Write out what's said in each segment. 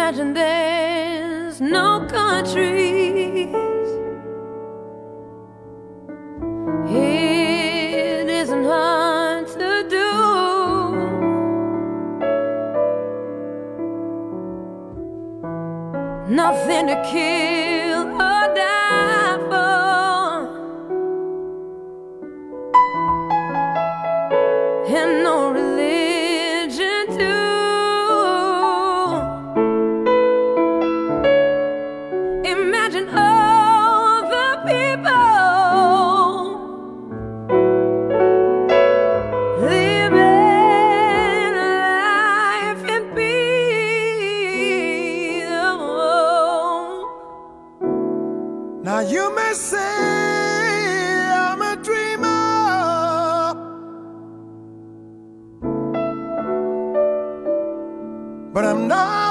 imagine there's no countries. It isn't hard to do. Nothing to keep. No.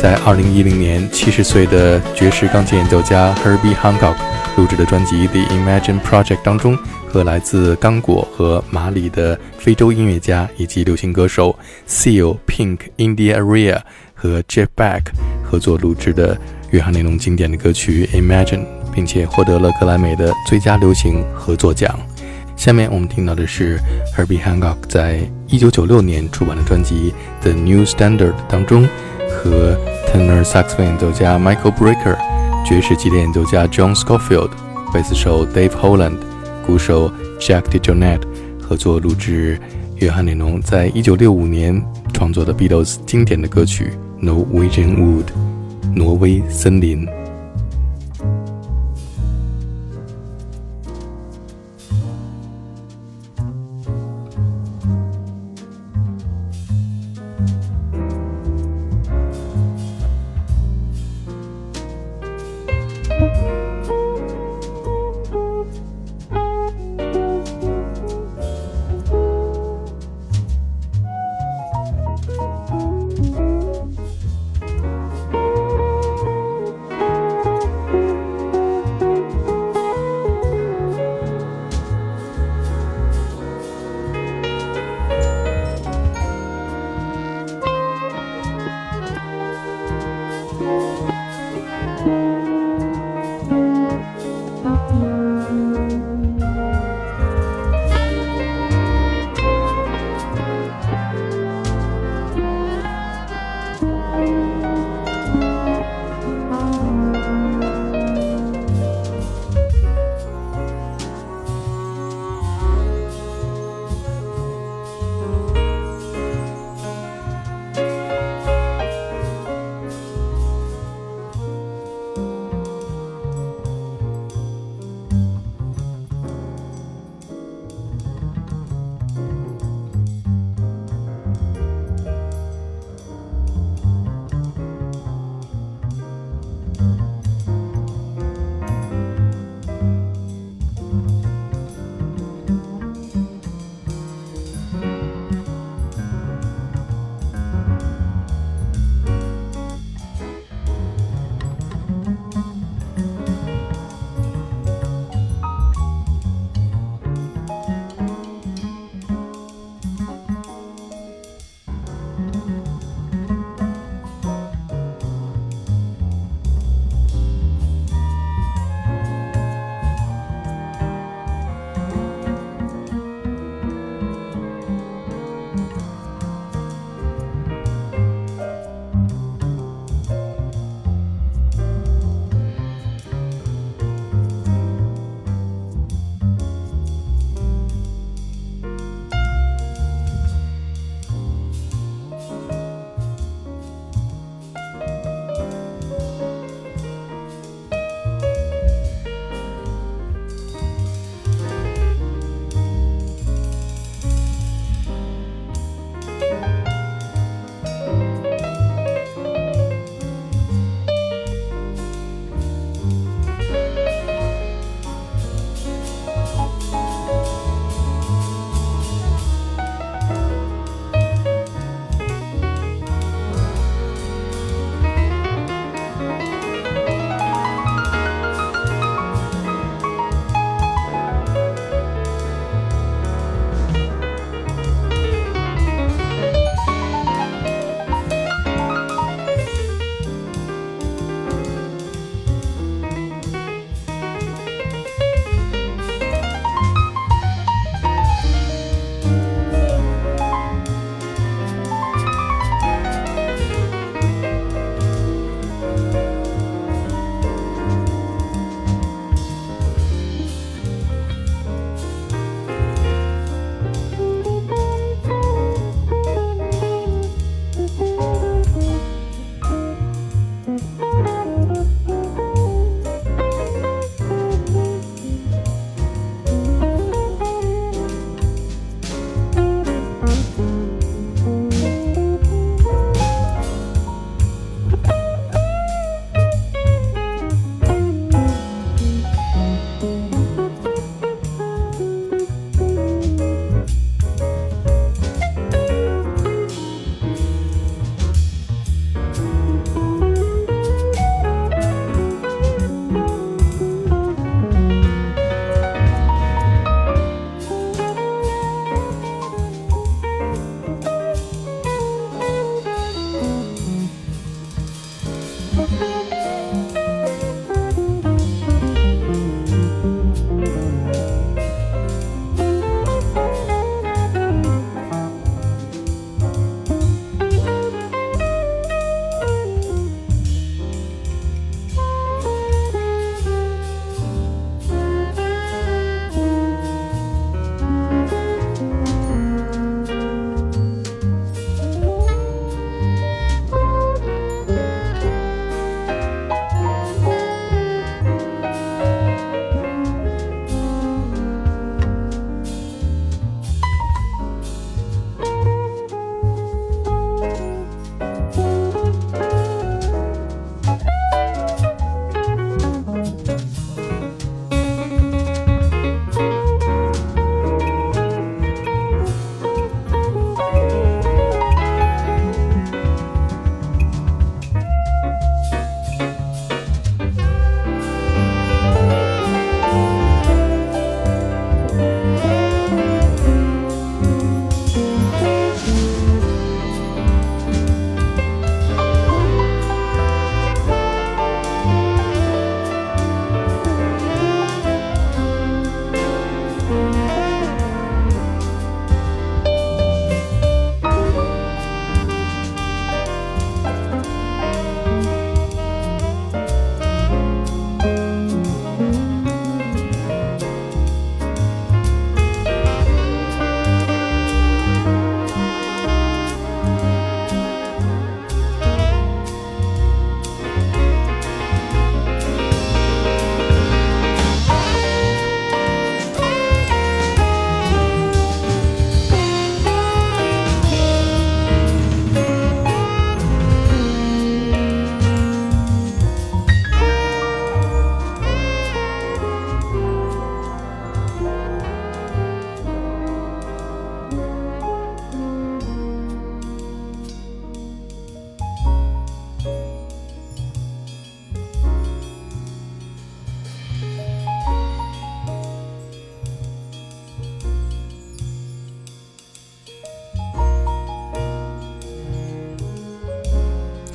在2010年70岁的爵士钢琴演奏家 Herbie Hancock 录制的专辑《The Imagine Project》当中，和来自刚果和马里的非洲音乐家以及流行歌手 Seal、Pink、India Aria 和 Jeff Beck 合作录制的约翰内容经典的歌曲《Imagine》，并且获得了格莱美的最佳流行合作奖。下面我们听到的是 Herbie Hancock 在1996年出版的专辑《The New Standard》当中，和 tenor saxophone 演奏家 Michael Brecker、爵士吉他演奏家 John Scofield、贝斯手 Dave Holland、鼓手 Jack d e j o n e t t e 合作录制约翰列侬在一九六五年创作的 Beatles 经典的歌曲《Norwegian Wood》挪威森林。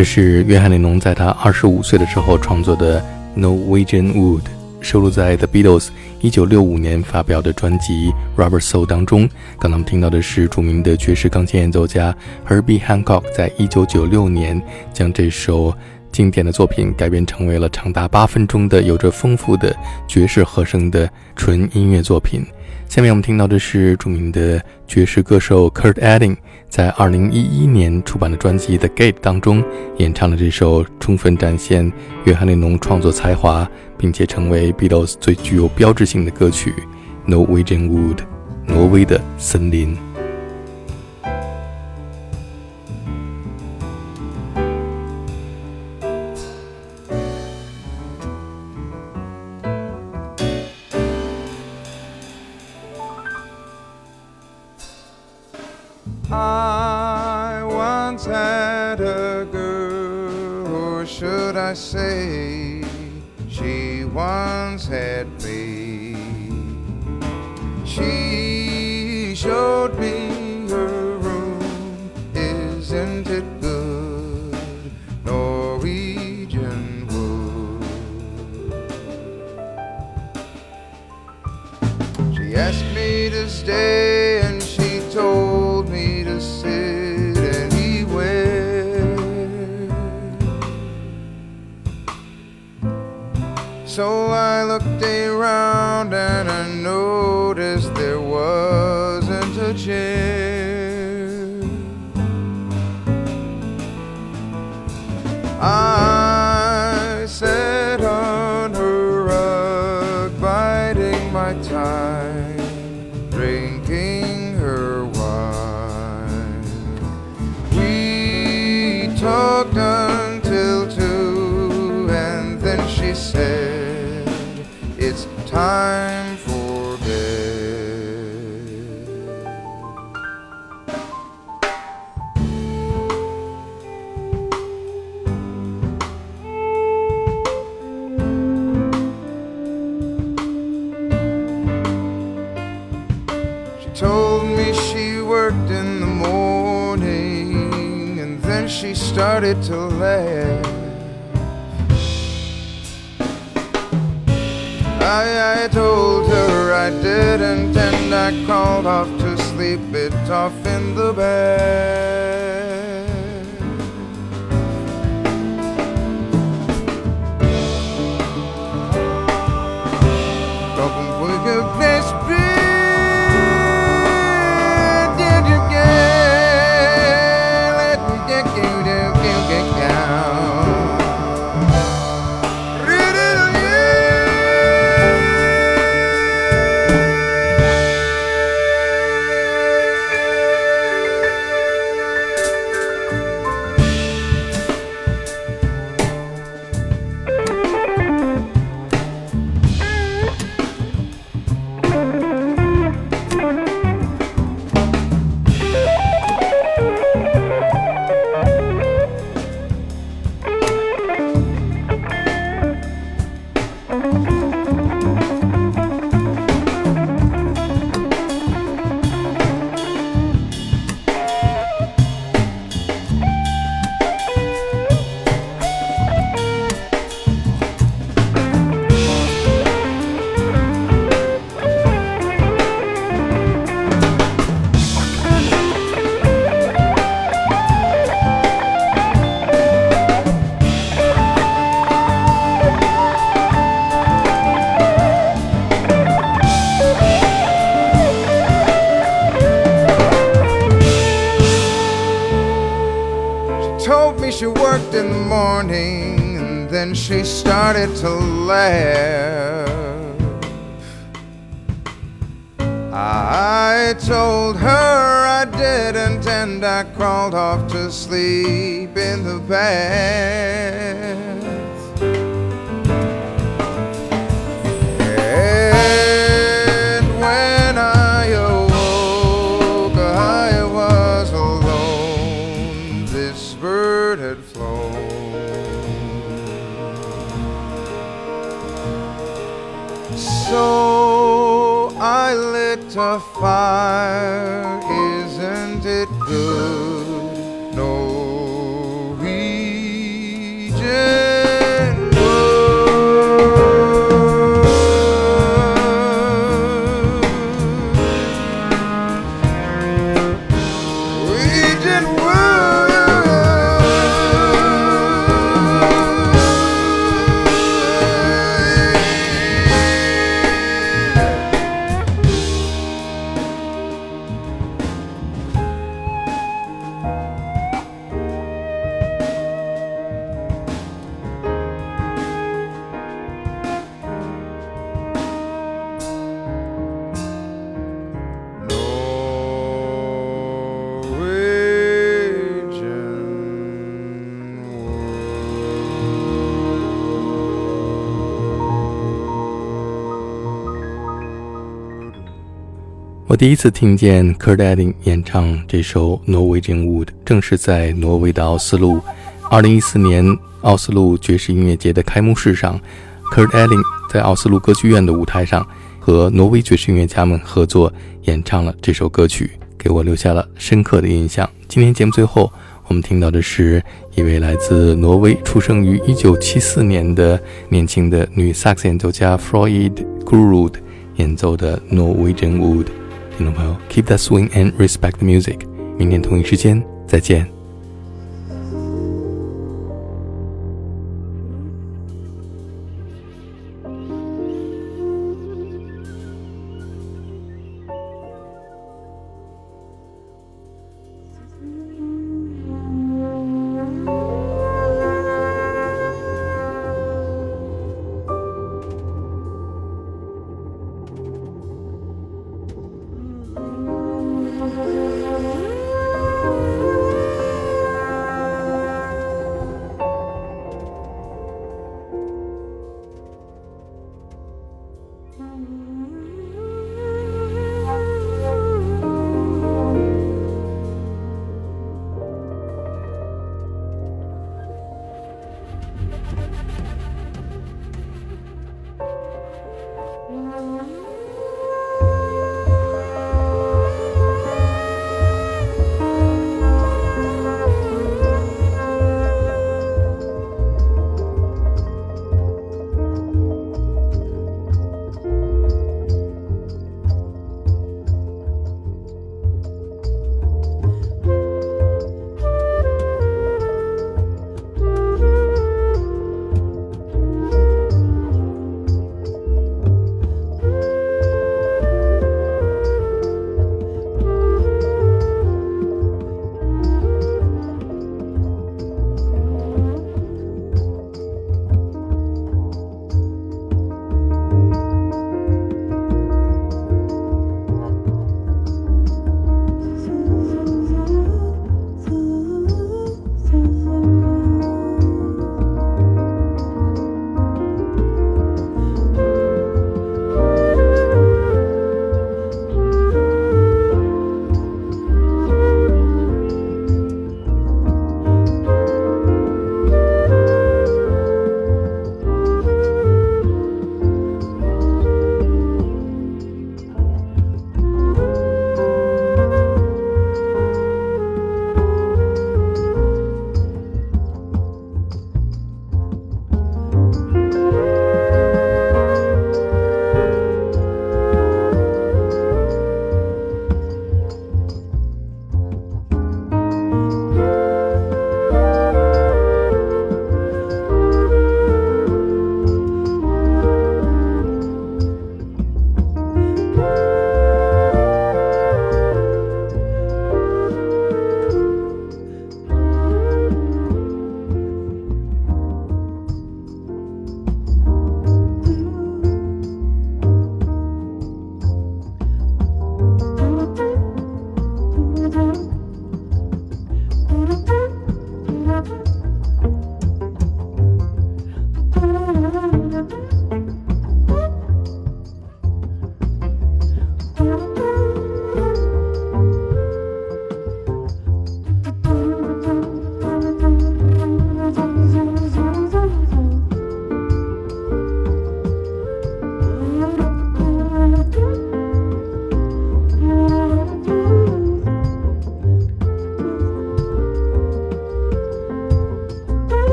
这是约翰列侬在他二十五岁的时候创作的《Norwegian Wood》，收录在 The Beatles 一九六五年发表的专辑《Rubber Soul》当中。刚刚我们听到的是著名的爵士钢琴演奏家 Herbie Hancock 在一九九六年将这首经典的作品改编成为了长达八分钟的、有着丰富的爵士和声的纯音乐作品。下面我们听到的是著名的爵士歌手 Kurt Edding 在2011年出版的专辑《The Gate》当中演唱的这首充分展现约翰列侬创作才华，并且成为 Beatles 最具有标志性的歌曲《Norwegian Wood》（挪威的森林）。So I she started to laugh. I, I told her I didn't and I crawled off to sleep it off in the bed. She worked in the morning and then she started to laugh. I told her I didn't and I crawled off to sleep in the bath. And So I lit a fire. Isn't it good? 我第一次听见 Kurt Elling 演唱这首 Norwegian Wood，正是在挪威的奥斯陆。二零一四年奥斯陆爵士音乐节的开幕式上，Kurt Elling 在奥斯陆歌剧院的舞台上和挪威爵士音乐家们合作演唱了这首歌曲，给我留下了深刻的印象。今天节目最后，我们听到的是一位来自挪威、出生于一九七四年的年轻的女萨克斯演奏家 Freud Gurud 演奏的 Norwegian Wood。听众朋友，keep that swing and respect the music。明天同一时间再见。